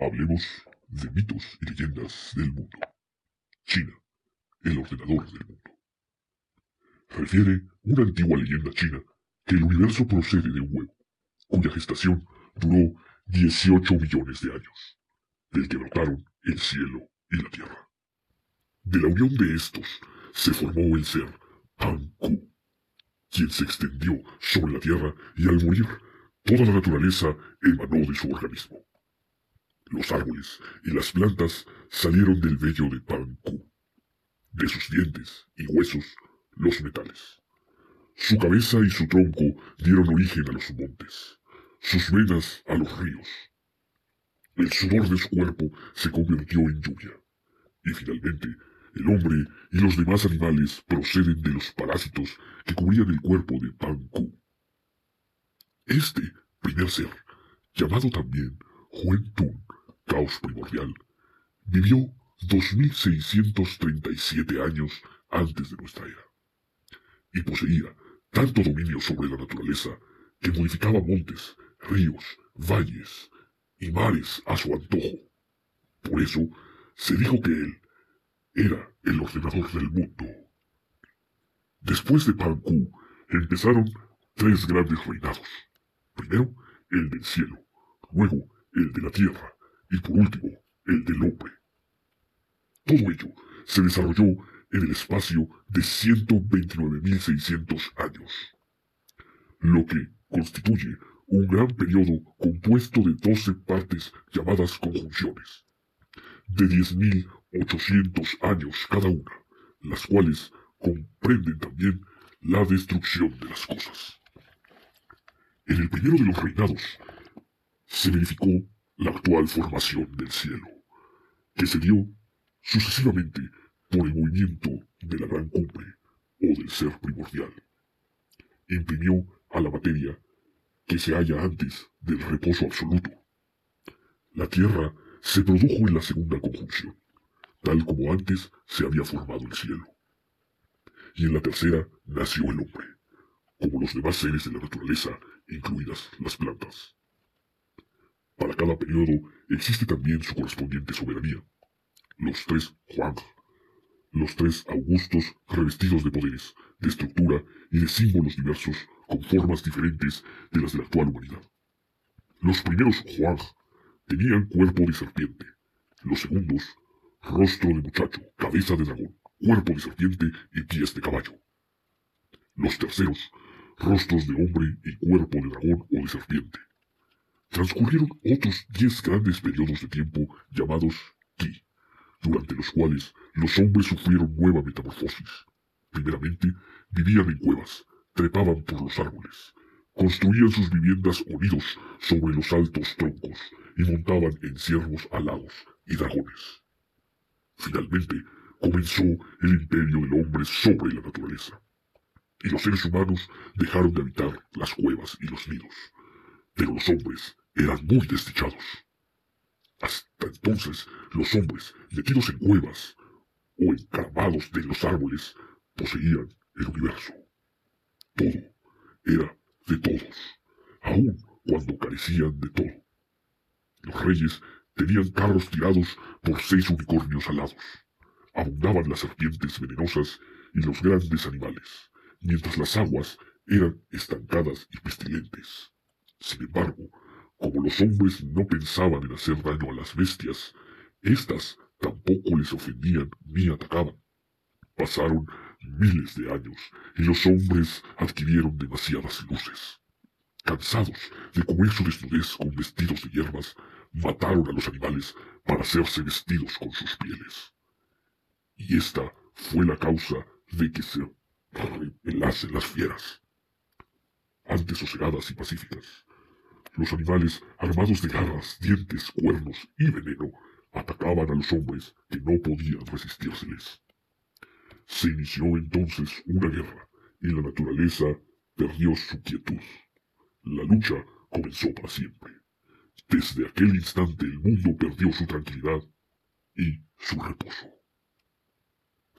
Hablemos de mitos y leyendas del mundo. China, el ordenador del mundo. Refiere una antigua leyenda china que el universo procede de un huevo, cuya gestación duró 18 millones de años, del que brotaron el cielo y la tierra. De la unión de estos se formó el ser Pan-Ku, quien se extendió sobre la tierra y al morir toda la naturaleza emanó de su organismo. Los árboles y las plantas salieron del vello de Pan-Ku, de sus dientes y huesos los metales. Su cabeza y su tronco dieron origen a los montes, sus venas a los ríos. El sudor de su cuerpo se convirtió en lluvia, y finalmente el hombre y los demás animales proceden de los parásitos que cubrían el cuerpo de Pan-Ku. Este primer ser, llamado también Huentun, caos primordial, vivió 2637 años antes de nuestra era, y poseía tanto dominio sobre la naturaleza que modificaba montes, ríos, valles y mares a su antojo. Por eso se dijo que él era el ordenador del mundo. Después de Panku empezaron tres grandes reinados. Primero el del cielo, luego el de la tierra y por último el del hombre. Todo ello se desarrolló en el espacio de 129.600 años, lo que constituye un gran periodo compuesto de 12 partes llamadas conjunciones, de 10.800 años cada una, las cuales comprenden también la destrucción de las cosas. En el primero de los reinados se verificó la actual formación del cielo, que se dio sucesivamente por el movimiento de la gran cumbre o del ser primordial. Imprimió a la materia que se halla antes del reposo absoluto. La Tierra se produjo en la segunda conjunción, tal como antes se había formado el cielo. Y en la tercera nació el hombre, como los demás seres de la naturaleza, incluidas las plantas. Para cada periodo existe también su correspondiente soberanía. Los tres Juan, los tres Augustos revestidos de poderes, de estructura y de símbolos diversos con formas diferentes de las de la actual humanidad. Los primeros Juan tenían cuerpo de serpiente, los segundos rostro de muchacho, cabeza de dragón, cuerpo de serpiente y pies de caballo. Los terceros, rostros de hombre y cuerpo de dragón o de serpiente. Transcurrieron otros diez grandes periodos de tiempo llamados Ki, durante los cuales los hombres sufrieron nueva metamorfosis. Primeramente, vivían en cuevas, trepaban por los árboles, construían sus viviendas unidos sobre los altos troncos y montaban en ciervos alados y dragones. Finalmente, comenzó el imperio del hombre sobre la naturaleza, y los seres humanos dejaron de habitar las cuevas y los nidos, pero los hombres eran muy desdichados. Hasta entonces, los hombres, metidos en cuevas o encaramados de los árboles, poseían el universo. Todo era de todos, aun cuando carecían de todo. Los reyes tenían carros tirados por seis unicornios alados. Abundaban las serpientes venenosas y los grandes animales, mientras las aguas eran estancadas y pestilentes. Sin embargo, como los hombres no pensaban en hacer daño a las bestias, éstas tampoco les ofendían ni atacaban. Pasaron miles de años y los hombres adquirieron demasiadas luces. Cansados de cubrir su desnudez con vestidos de hierbas, mataron a los animales para hacerse vestidos con sus pieles. Y esta fue la causa de que se repelasen las fieras. Antes sosegadas y pacíficas, los animales, armados de garras, dientes, cuernos y veneno, atacaban a los hombres que no podían resistírseles. Se inició entonces una guerra y la naturaleza perdió su quietud. La lucha comenzó para siempre. Desde aquel instante el mundo perdió su tranquilidad y su reposo.